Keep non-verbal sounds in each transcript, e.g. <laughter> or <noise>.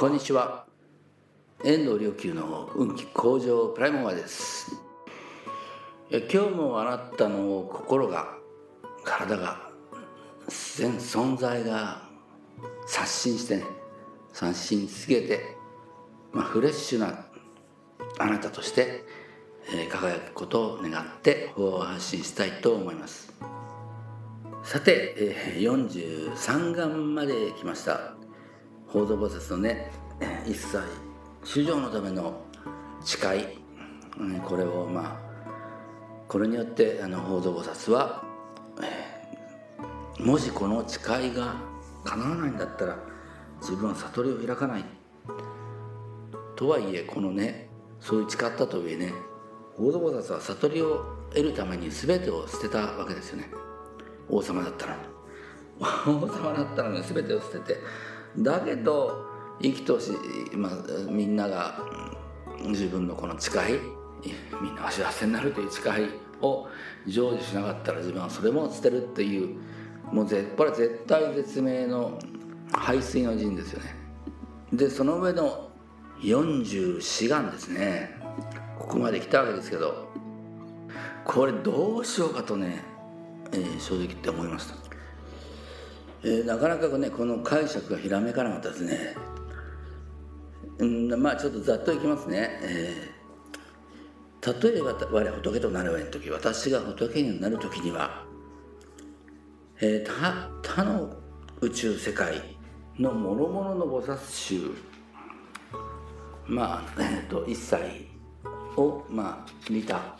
こんにちは。遠藤良久の運気向上プライモアです。え今日もあなたの心が体が全存在が刷新してね刷新し続けて、まあ、フレッシュなあなたとして、えー、輝くことを願って法を発信したいと思います。さて、えー、43巻まで来ました。法蔵菩薩のね一切衆生のための誓い。これをまあこれによってあの法蔵菩薩は、もしこの誓いが叶わないんだったら自分は悟りを開かない。とはいえこのねそういう誓ったとはいえね法蔵菩薩は悟りを得るために全てを捨てたわけですよね。王様だったのに王様だったのに全てを捨ててだけど生きとし、まあ、みんなが自分のこの誓いみんなが幸せになるという誓いを成就しなかったら自分はそれも捨てるっていうもうこれは絶対絶命の排水の陣ですよね。でその上の44願ですね。ここまで来たわけですけどこれどうしようかとね、えー、正直言って思いました。えー、なかなかねこの解釈がひらめかなかったですね、うん、まあちょっとざっといきますね、えー、例えば我仏となるわの時私が仏になる時には、えー、他他の宇宙世界の諸々の菩薩衆まあ、えーと、一切をまあ利他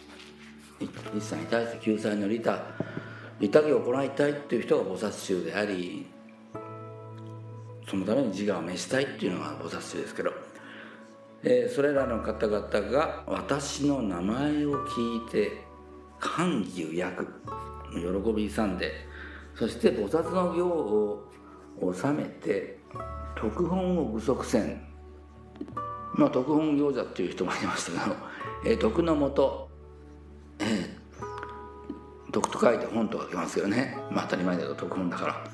一切に対して救済の利他利他行を行いたいっていう人が菩薩衆でありそのために自我を召したいっていうのが菩薩衆ですけど、えー、それらの方々が私の名前を聞いて歓喜う役喜び勇んでそして菩薩の行を収めて特本を具足せん。まあ特本行者っていう人もいましたけど、えー、徳のもと、えー、徳と書いて本と書きますけどね、まあ、当たり前だけど徳本だから。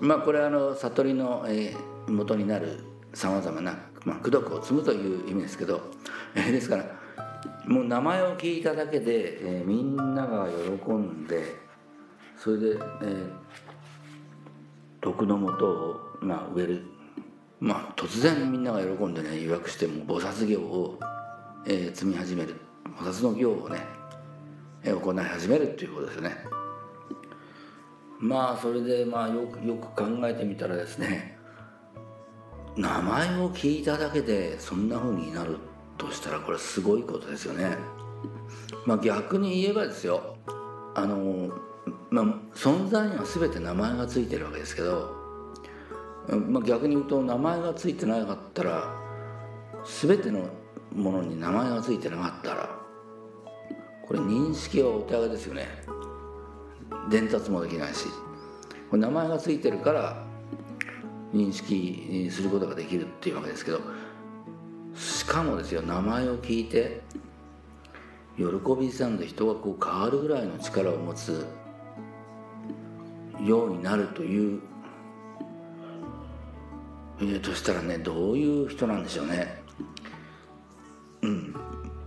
まあこれはあの悟りの、えー、元になるさまざまな、まあ、功徳を積むという意味ですけど、えー、ですからもう名前を聞いただけで、えー、みんなが喜んでそれで、えー、徳のもとを、まあ、植える。まあ突然みんなが喜んでね予約しても菩薩行を、えー、積み始める。菩薩の行をね行い始めるっていうことですね。まあそれでまあよくよく考えてみたらですね名前を聞いただけでそんな風になるとしたらこれすごいことですよね。まあ逆に言えばですよあのまあ存在には全て名前が付いてるわけですけど、まあ、逆に言うと名前が付いてなかったら全てのものに名前が付いてなかったらこれ認識はお手上げですよね。伝達もできないし。これ名前が付いてるから認識することができるっていうわけですけどしかもですよ名前を聞いて喜びさんで人がこう変わるぐらいの力を持つようになるというえー、としたらねどういう人なんでしょうね。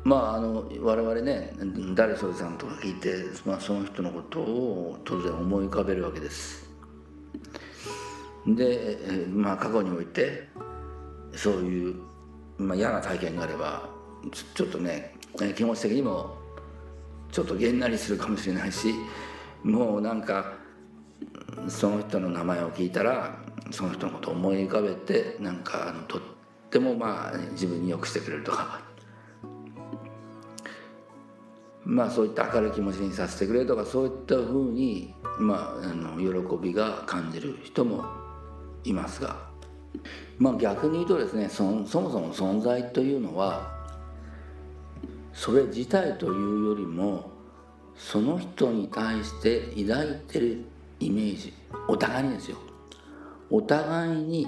まああの我々ね誰それさんとか聞いて、まあ、その人のことを当然思い浮かべるわけです。で、まあ、過去においてそういう、まあ、嫌な体験があればちょっとね気持ち的にもちょっとげんなりするかもしれないしもうなんかその人の名前を聞いたらその人のことを思い浮かべてなんかあのとってもまあ自分によくしてくれるとかまあそういった明るい気持ちにさせてくれとかそういったふうに、まあ、あの喜びが感じる人もいますが、まあ、逆に言うとですねそそもそも存在というのはそれ自体というよりもその人に対して抱いてるイメージお互いにですよお互いに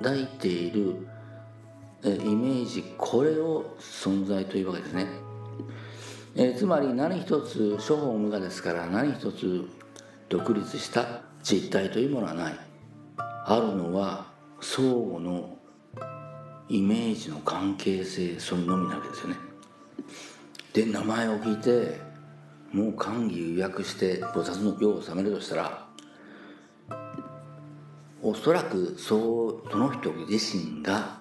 抱いているイメージこれを存在というわけですね。えー、つまり何一つ処方無我ですから何一つ独立した実体というものはない。あるのは相互のイメージの関係性それのみなわけですよね。で名前を聞いてもう歓喜予約して菩薩の行を収めるとしたらおそらくそうその人自身が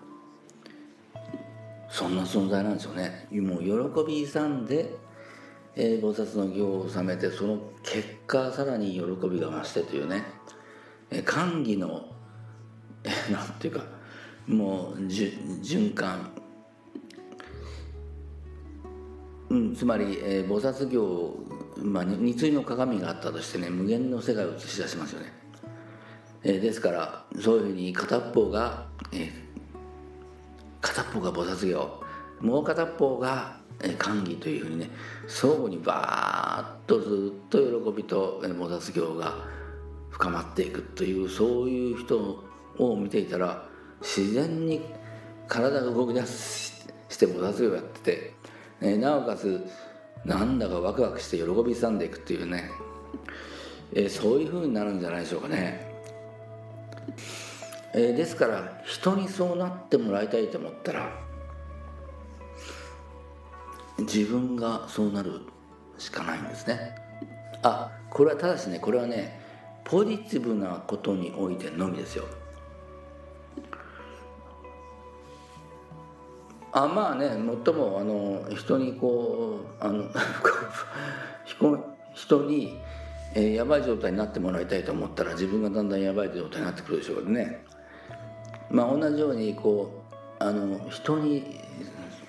そんな存在なんですよね。もう喜び勇んで、えー、菩薩の行を収めてその結果さらに喜びが増してというね、えー、歓喜の、えー、なんていうかもう循環。うん、つまり、えー、菩薩行、まあ、二対の鏡があったとしてね無限の世界を映し出しますよね、えー、ですからそういうふうに片っぽが、えー、片っぽが菩薩行もう片っぽが、歓喜というふうにね相互にバーッとずっと喜びと、えー、菩薩行が深まっていくというそういう人を見ていたら自然に体が動き出して菩薩行やっててえ、なおかつなんだかワクワクして喜びさんでいくっていうね、え、そういうふうになるんじゃないでしょうかね、え、ですから人にそうなってもらいたいと思ったら自分がそうなるしかないんですね。あこれはただしね。これはねポジティブなことにおいてのみですよ。あまあね最もあの人にこうあの <laughs> 人に、えー、やばい状態になってもらいたいと思ったら自分がだんだんやばい状態になってくるでしょうけどね。まあ同じようにこうあの人に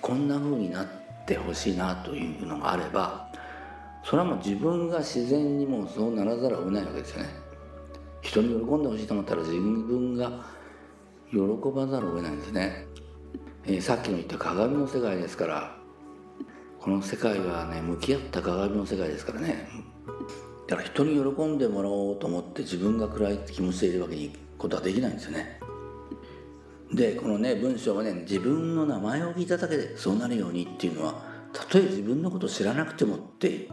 こんな風になってほしいなというのがあればそれはもう自分が自然にもうそうならざるを得ないわけですよね。人に喜んでほしいと思ったら自分が喜ばざるを得ないんですね。えー、さっきの言った鏡の世界ですからこの世界はね向き合った鏡の世界ですからね。だから人に喜んでもらおうと思って自分が暗い気持ちでいるわけにことはできないんですよね。でこのね文章はね自分の名前を聞いただけでそうなるようにっていうのはたとえ自分のことを知らなくてもって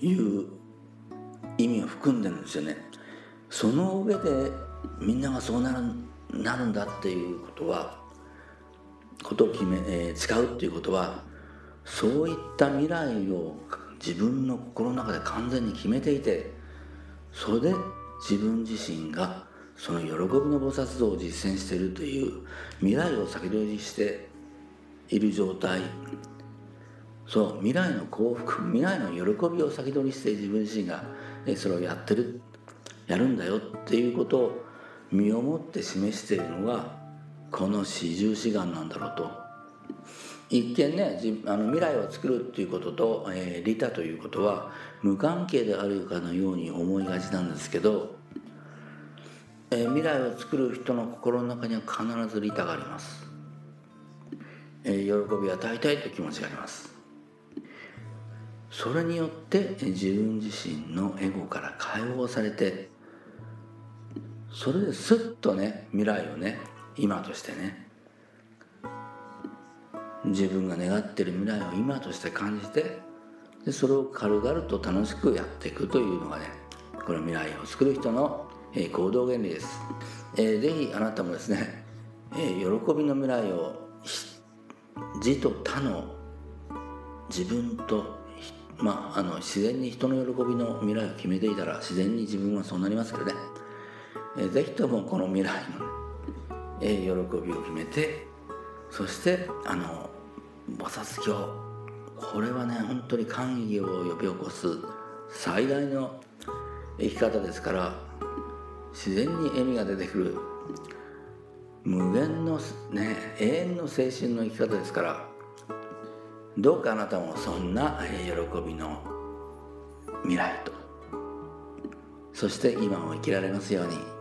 いう意味を含んでるんですよね。その上でみんながそうなるなるんだっていうことはことを決め、えー、使うっていうことはそういった未来を自分の心の中で完全に決めていてそれで自分自身がその喜びの菩薩像を実践しているという未来を先取りしている状態そう未来の幸福未来の喜びを先取りして自分自身がそれをやってる。やるんだよっていうことを身をもって示しているのがこの四十四願なんだろうと。一見ねあの未来を作るっていうことと、えー、利他ということは無関係であるかのように思いがちなんですけど、えー、未来を作る人の心の中には必ず利他があります、えー、喜び与えたいという気持ちがあります。それによって自分自身のエゴから解放されてそれですっとね未来をね今としてね自分が願ってる未来を今として感じてでそれを軽々と楽しくやっていくというのがねこの未来を作る人の、えー、行動原理です、えー、ぜひあなたもですね、えー、喜びの未来を自と他の自分とまあ、あの自然に人の喜びの未来を決めていたら自然に自分はそうなりますけどね、えー、ぜひともこの未来のえ喜びを決めてそしてあの菩薩教これはね本当に歓喜を呼び起こす最大の生き方ですから自然に笑みが出てくる。無限のね永遠の青春の生き方ですから。どうかあなたもそんな喜びの未来と。そして今を生きられますように。